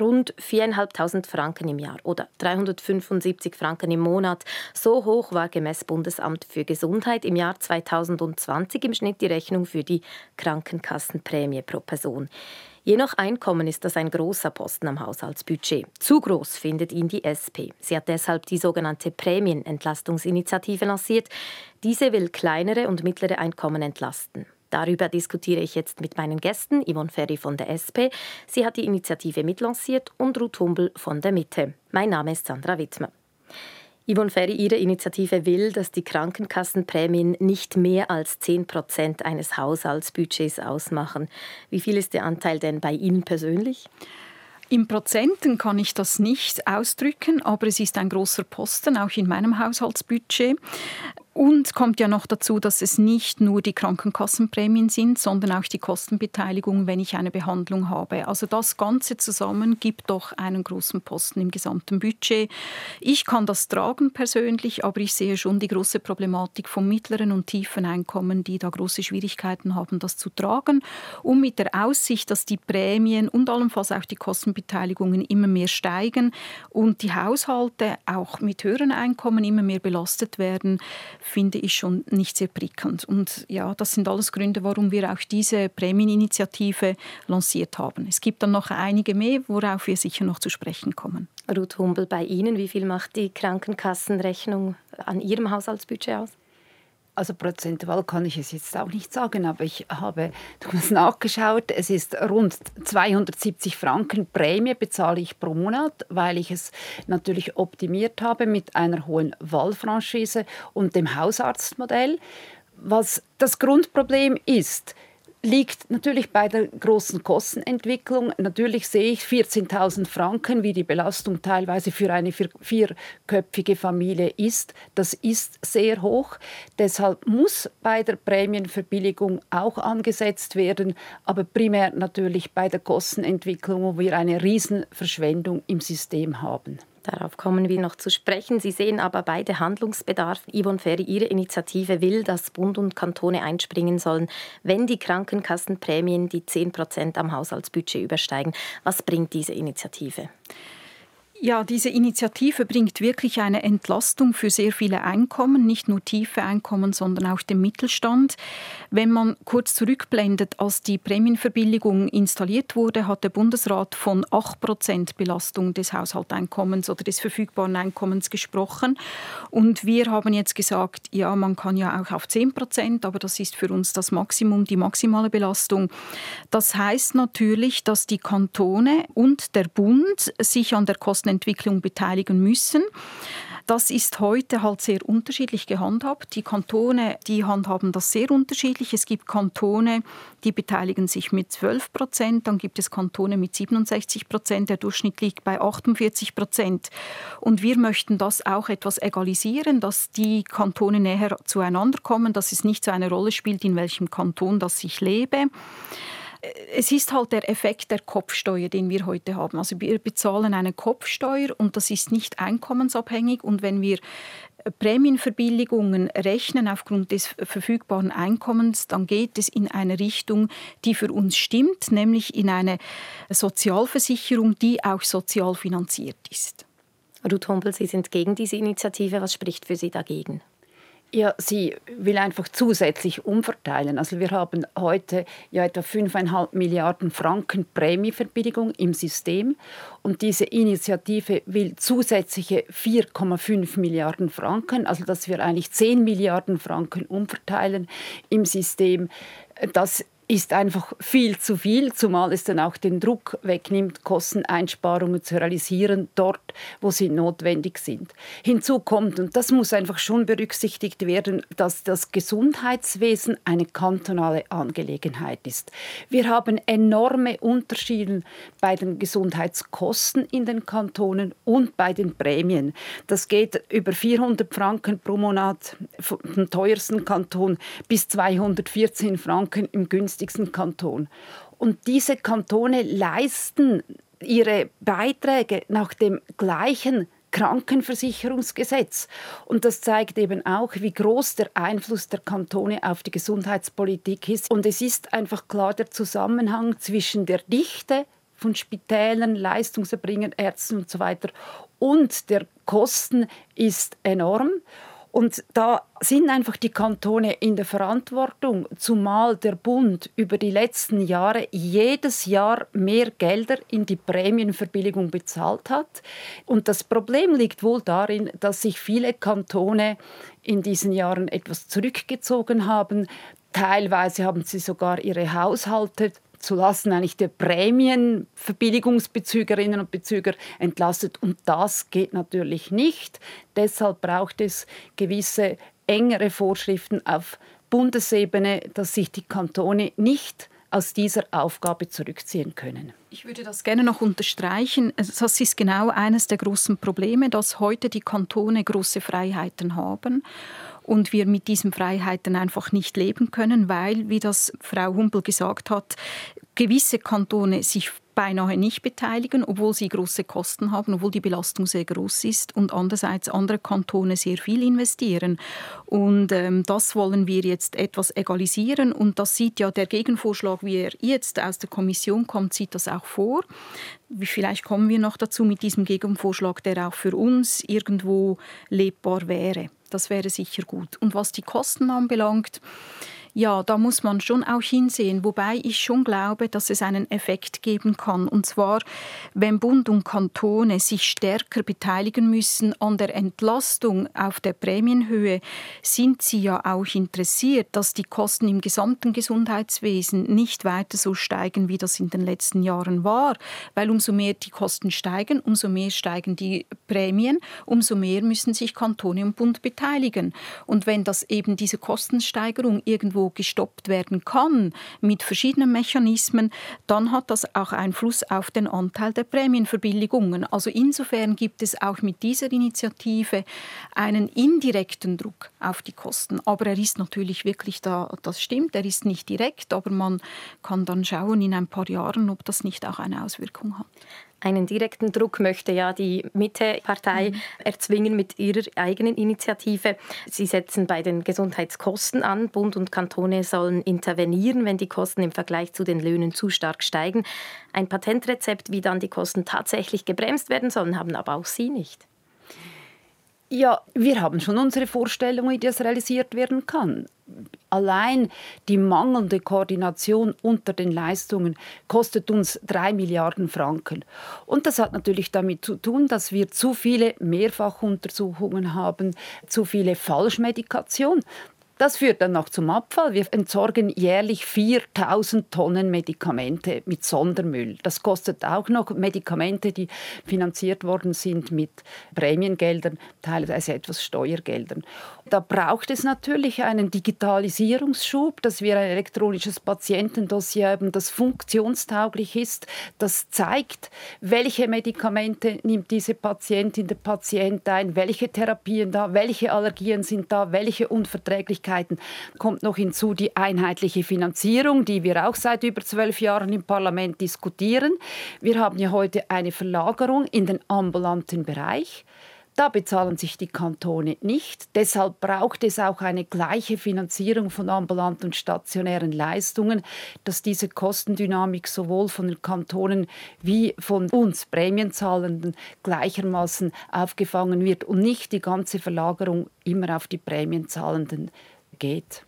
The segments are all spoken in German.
Rund 4.500 Franken im Jahr oder 375 Franken im Monat. So hoch war gemäß Bundesamt für Gesundheit im Jahr 2020 im Schnitt die Rechnung für die Krankenkassenprämie pro Person. Je nach Einkommen ist das ein großer Posten am Haushaltsbudget. Zu groß findet ihn die SP. Sie hat deshalb die sogenannte Prämienentlastungsinitiative lanciert. Diese will kleinere und mittlere Einkommen entlasten. Darüber diskutiere ich jetzt mit meinen Gästen, Yvonne Ferry von der SP. Sie hat die Initiative mitlanciert und Ruth Humbel von der Mitte. Mein Name ist Sandra Wittmer. Yvonne Ferry, Ihre Initiative will, dass die Krankenkassenprämien nicht mehr als 10 Prozent eines Haushaltsbudgets ausmachen. Wie viel ist der Anteil denn bei Ihnen persönlich? In Prozenten kann ich das nicht ausdrücken, aber es ist ein großer Posten, auch in meinem Haushaltsbudget. Und kommt ja noch dazu, dass es nicht nur die Krankenkassenprämien sind, sondern auch die Kostenbeteiligung, wenn ich eine Behandlung habe. Also das Ganze zusammen gibt doch einen großen Posten im gesamten Budget. Ich kann das tragen persönlich, aber ich sehe schon die große Problematik von mittleren und tiefen Einkommen, die da große Schwierigkeiten haben, das zu tragen. Und mit der Aussicht, dass die Prämien und allenfalls auch die Kostenbeteiligungen immer mehr steigen und die Haushalte auch mit höheren Einkommen immer mehr belastet werden, finde ich schon nicht sehr prickelnd. Und ja, das sind alles Gründe, warum wir auch diese Prämieninitiative lanciert haben. Es gibt dann noch einige mehr, worauf wir sicher noch zu sprechen kommen. Ruth Humbel, bei Ihnen, wie viel macht die Krankenkassenrechnung an Ihrem Haushaltsbudget aus? Also prozentual kann ich es jetzt auch nicht sagen, aber ich habe damals nachgeschaut. Es ist rund 270 Franken Prämie bezahle ich pro Monat, weil ich es natürlich optimiert habe mit einer hohen Wahlfranchise und dem Hausarztmodell. Was das Grundproblem ist, liegt natürlich bei der großen Kostenentwicklung. Natürlich sehe ich 14.000 Franken, wie die Belastung teilweise für eine vierköpfige Familie ist. Das ist sehr hoch. Deshalb muss bei der Prämienverbilligung auch angesetzt werden, aber primär natürlich bei der Kostenentwicklung, wo wir eine Riesenverschwendung im System haben. Darauf kommen wir noch zu sprechen. Sie sehen aber beide Handlungsbedarf. Yvonne Ferry, Ihre Initiative will, dass Bund und Kantone einspringen sollen, wenn die Krankenkassenprämien die 10 Prozent am Haushaltsbudget übersteigen. Was bringt diese Initiative? Ja, diese Initiative bringt wirklich eine Entlastung für sehr viele Einkommen, nicht nur tiefe Einkommen, sondern auch den Mittelstand. Wenn man kurz zurückblendet, als die Prämienverbilligung installiert wurde, hat der Bundesrat von 8% Belastung des Haushalteinkommens oder des verfügbaren Einkommens gesprochen. Und wir haben jetzt gesagt, ja, man kann ja auch auf 10%, aber das ist für uns das Maximum, die maximale Belastung. Das heißt natürlich, dass die Kantone und der Bund sich an der Kosten Entwicklung beteiligen müssen. Das ist heute halt sehr unterschiedlich gehandhabt. Die Kantone, die handhaben das sehr unterschiedlich. Es gibt Kantone, die beteiligen sich mit 12 Prozent, dann gibt es Kantone mit 67 Prozent. Der Durchschnitt liegt bei 48 Prozent. Und wir möchten das auch etwas egalisieren, dass die Kantone näher zueinander kommen, dass es nicht so eine Rolle spielt, in welchem Kanton das ich lebe es ist halt der Effekt der Kopfsteuer, den wir heute haben. Also wir bezahlen eine Kopfsteuer und das ist nicht einkommensabhängig. Und wenn wir äh, Prämienverbilligungen rechnen aufgrund des verfügbaren Einkommens, dann geht es in eine Richtung, die für uns stimmt, nämlich in eine Sozialversicherung, die auch sozial finanziert ist. Ruth Humpel, Sie sind gegen diese Initiative. Was spricht für Sie dagegen? Ja, sie will einfach zusätzlich umverteilen. Also wir haben heute ja etwa 5,5 Milliarden Franken Prämieverbilligung im System und diese Initiative will zusätzliche 4,5 Milliarden Franken, also dass wir eigentlich 10 Milliarden Franken umverteilen im System. Das ist einfach viel zu viel, zumal es dann auch den Druck wegnimmt, Kosteneinsparungen zu realisieren, dort, wo sie notwendig sind. Hinzu kommt, und das muss einfach schon berücksichtigt werden, dass das Gesundheitswesen eine kantonale Angelegenheit ist. Wir haben enorme Unterschiede bei den Gesundheitskosten in den Kantonen und bei den Prämien. Das geht über 400 Franken pro Monat vom teuersten Kanton bis 214 Franken im günstigsten günstigsten Kanton. Und diese Kantone leisten ihre Beiträge nach dem gleichen Krankenversicherungsgesetz. Und das zeigt eben auch, wie groß der Einfluss der Kantone auf die Gesundheitspolitik ist. Und es ist einfach klar der Zusammenhang zwischen der Dichte von Spitälern, Leistungserbringern, Ärzten und so weiter und der Kosten ist enorm. Und da sind einfach die Kantone in der Verantwortung, zumal der Bund über die letzten Jahre jedes Jahr mehr Gelder in die Prämienverbilligung bezahlt hat. Und das Problem liegt wohl darin, dass sich viele Kantone in diesen Jahren etwas zurückgezogen haben. Teilweise haben sie sogar ihre Haushalte zulassen eigentlich der Prämienverbilligungsbezügerinnen und Bezüger entlastet. Und das geht natürlich nicht. Deshalb braucht es gewisse engere Vorschriften auf Bundesebene, dass sich die Kantone nicht aus dieser Aufgabe zurückziehen können. Ich würde das gerne noch unterstreichen. Das ist genau eines der großen Probleme, dass heute die Kantone große Freiheiten haben und wir mit diesen Freiheiten einfach nicht leben können, weil, wie das Frau Humpel gesagt hat, gewisse Kantone sich beinahe nicht beteiligen, obwohl sie große Kosten haben, obwohl die Belastung sehr groß ist und andererseits andere Kantone sehr viel investieren. Und ähm, das wollen wir jetzt etwas egalisieren und das sieht ja der Gegenvorschlag, wie er jetzt aus der Kommission kommt, sieht das auch vor. Vielleicht kommen wir noch dazu mit diesem Gegenvorschlag, der auch für uns irgendwo lebbar wäre. Das wäre sicher gut. Und was die Kosten anbelangt, ja, da muss man schon auch hinsehen, wobei ich schon glaube, dass es einen Effekt geben kann. Und zwar, wenn Bund und Kantone sich stärker beteiligen müssen an der Entlastung auf der Prämienhöhe, sind sie ja auch interessiert, dass die Kosten im gesamten Gesundheitswesen nicht weiter so steigen, wie das in den letzten Jahren war. Weil umso mehr die Kosten steigen, umso mehr steigen die Prämien, umso mehr müssen sich Kantone und Bund beteiligen. Und wenn das eben diese Kostensteigerung irgendwo irgendwo gestoppt werden kann mit verschiedenen Mechanismen, dann hat das auch Einfluss auf den Anteil der Prämienverbilligungen. Also insofern gibt es auch mit dieser Initiative einen indirekten Druck auf die Kosten. Aber er ist natürlich wirklich da, das stimmt, er ist nicht direkt, aber man kann dann schauen in ein paar Jahren, ob das nicht auch eine Auswirkung hat. Einen direkten Druck möchte ja die Mitte-Partei mhm. erzwingen mit ihrer eigenen Initiative. Sie setzen bei den Gesundheitskosten an. Bund und Kantone sollen intervenieren, wenn die Kosten im Vergleich zu den Löhnen zu stark steigen. Ein Patentrezept, wie dann die Kosten tatsächlich gebremst werden sollen, haben aber auch Sie nicht. Ja, wir haben schon unsere Vorstellung, wie das realisiert werden kann. Allein die mangelnde Koordination unter den Leistungen kostet uns drei Milliarden Franken. Und das hat natürlich damit zu tun, dass wir zu viele Mehrfachuntersuchungen haben, zu viele Falschmedikation. Das führt dann noch zum Abfall. Wir entsorgen jährlich 4000 Tonnen Medikamente mit Sondermüll. Das kostet auch noch Medikamente, die finanziert worden sind mit Prämiengeldern, teilweise etwas Steuergeldern. Da braucht es natürlich einen Digitalisierungsschub, dass wir ein elektronisches Patientendossier haben, das funktionstauglich ist, das zeigt, welche Medikamente nimmt diese Patientin, der Patient ein, welche Therapien da, welche Allergien sind da, welche Unverträglichkeiten Möglichkeiten. Kommt noch hinzu die einheitliche Finanzierung, die wir auch seit über zwölf Jahren im Parlament diskutieren. Wir haben ja heute eine Verlagerung in den ambulanten Bereich. Da bezahlen sich die Kantone nicht. Deshalb braucht es auch eine gleiche Finanzierung von ambulanten und stationären Leistungen, dass diese Kostendynamik sowohl von den Kantonen wie von uns Prämienzahlenden gleichermaßen aufgefangen wird und nicht die ganze Verlagerung immer auf die Prämienzahlenden geht?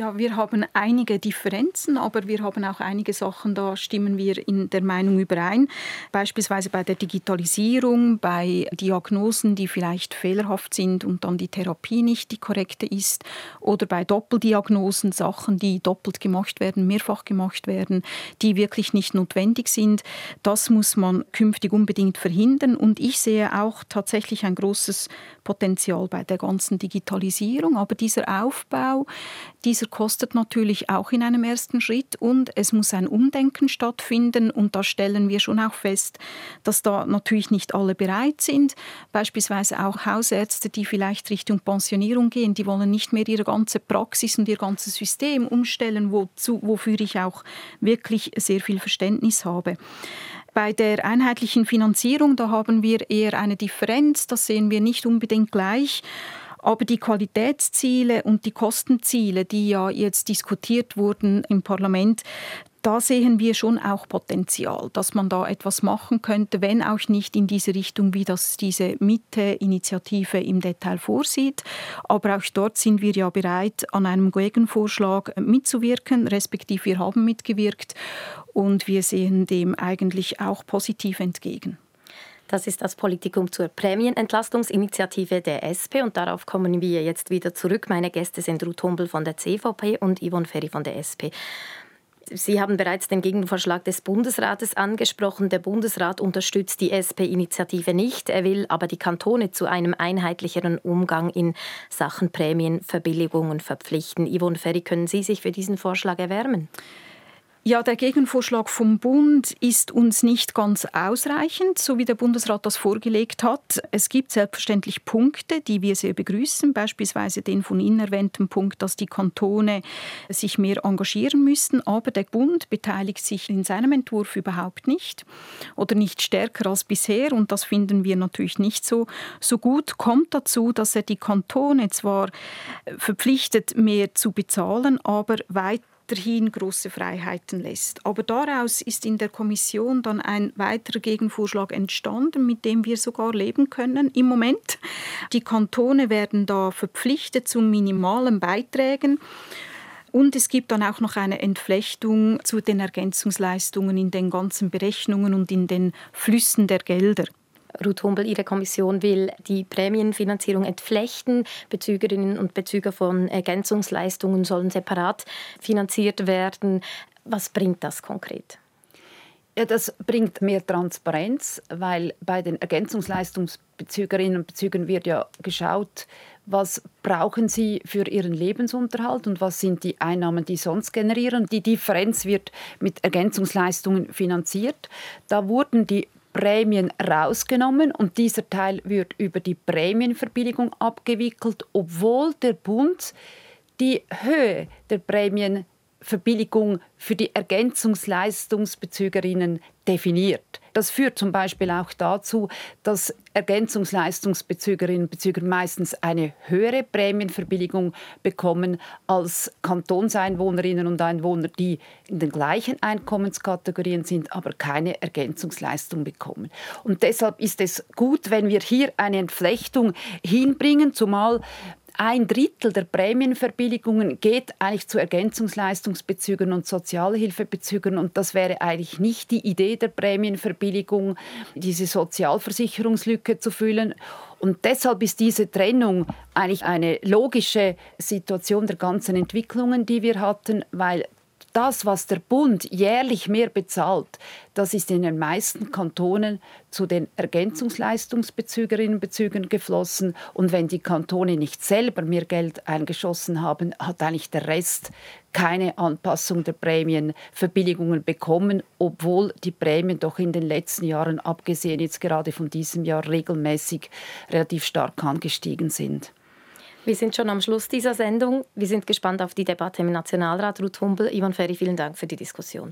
Ja, wir haben einige Differenzen, aber wir haben auch einige Sachen, da stimmen wir in der Meinung überein. Beispielsweise bei der Digitalisierung, bei Diagnosen, die vielleicht fehlerhaft sind und dann die Therapie nicht die korrekte ist. Oder bei Doppeldiagnosen, Sachen, die doppelt gemacht werden, mehrfach gemacht werden, die wirklich nicht notwendig sind. Das muss man künftig unbedingt verhindern. Und ich sehe auch tatsächlich ein großes Potenzial bei der ganzen Digitalisierung. Aber dieser Aufbau, dieser kostet natürlich auch in einem ersten Schritt und es muss ein Umdenken stattfinden und da stellen wir schon auch fest, dass da natürlich nicht alle bereit sind. Beispielsweise auch Hausärzte, die vielleicht Richtung Pensionierung gehen, die wollen nicht mehr ihre ganze Praxis und ihr ganzes System umstellen, wozu, wofür ich auch wirklich sehr viel Verständnis habe. Bei der einheitlichen Finanzierung, da haben wir eher eine Differenz, das sehen wir nicht unbedingt gleich. Aber die Qualitätsziele und die Kostenziele, die ja jetzt diskutiert wurden im Parlament, da sehen wir schon auch Potenzial, dass man da etwas machen könnte, wenn auch nicht in diese Richtung, wie das diese Mitte-Initiative im Detail vorsieht. Aber auch dort sind wir ja bereit, an einem Gegenvorschlag mitzuwirken, respektive wir haben mitgewirkt und wir sehen dem eigentlich auch positiv entgegen. Das ist das Politikum zur Prämienentlastungsinitiative der SP und darauf kommen wir jetzt wieder zurück. Meine Gäste sind Ruth Humbel von der CVP und Yvonne Ferry von der SP. Sie haben bereits den Gegenvorschlag des Bundesrates angesprochen. Der Bundesrat unterstützt die SP-Initiative nicht. Er will aber die Kantone zu einem einheitlicheren Umgang in Sachen Prämienverbilligungen verpflichten. Yvonne Ferry, können Sie sich für diesen Vorschlag erwärmen? Ja, der Gegenvorschlag vom Bund ist uns nicht ganz ausreichend, so wie der Bundesrat das vorgelegt hat. Es gibt selbstverständlich Punkte, die wir sehr begrüßen, beispielsweise den von Ihnen erwähnten Punkt, dass die Kantone sich mehr engagieren müssten. Aber der Bund beteiligt sich in seinem Entwurf überhaupt nicht oder nicht stärker als bisher. Und das finden wir natürlich nicht so, so gut. Kommt dazu, dass er die Kantone zwar verpflichtet, mehr zu bezahlen, aber weit weiterhin große Freiheiten lässt. Aber daraus ist in der Kommission dann ein weiterer Gegenvorschlag entstanden, mit dem wir sogar leben können im Moment. Die Kantone werden da verpflichtet zu minimalen Beiträgen. Und es gibt dann auch noch eine Entflechtung zu den Ergänzungsleistungen in den ganzen Berechnungen und in den Flüssen der Gelder. Ruth Humbel, Ihre Kommission will die Prämienfinanzierung entflechten. Bezügerinnen und Bezüger von Ergänzungsleistungen sollen separat finanziert werden. Was bringt das konkret? Ja, das bringt mehr Transparenz, weil bei den Ergänzungsleistungsbezügerinnen und Bezügern wird ja geschaut, was brauchen sie für ihren Lebensunterhalt und was sind die Einnahmen, die sonst generieren. Die Differenz wird mit Ergänzungsleistungen finanziert. Da wurden die Prämien rausgenommen und dieser Teil wird über die Prämienverbilligung abgewickelt, obwohl der Bund die Höhe der Prämienverbilligung für die Ergänzungsleistungsbezügerinnen definiert. Das führt zum Beispiel auch dazu, dass Ergänzungsleistungsbezügerinnen und Bezüger meistens eine höhere Prämienverbilligung bekommen als Kantonseinwohnerinnen und Einwohner, die in den gleichen Einkommenskategorien sind, aber keine Ergänzungsleistung bekommen. Und deshalb ist es gut, wenn wir hier eine Entflechtung hinbringen, zumal ein Drittel der Prämienverbilligungen geht eigentlich zu Ergänzungsleistungsbezügern und Sozialhilfebezügern und das wäre eigentlich nicht die Idee der Prämienverbilligung, diese Sozialversicherungslücke zu füllen. Und deshalb ist diese Trennung eigentlich eine logische Situation der ganzen Entwicklungen, die wir hatten, weil das, was der Bund jährlich mehr bezahlt, das ist in den meisten Kantonen zu den Ergänzungsleistungsbezügerinnen und Bezügern geflossen. Und wenn die Kantone nicht selber mehr Geld eingeschossen haben, hat eigentlich der Rest keine Anpassung der Prämienverbilligungen bekommen, obwohl die Prämien doch in den letzten Jahren, abgesehen jetzt gerade von diesem Jahr, regelmäßig relativ stark angestiegen sind. Wir sind schon am Schluss dieser Sendung. Wir sind gespannt auf die Debatte im Nationalrat. Ruth Humbel, Ivan Ferry, vielen Dank für die Diskussion.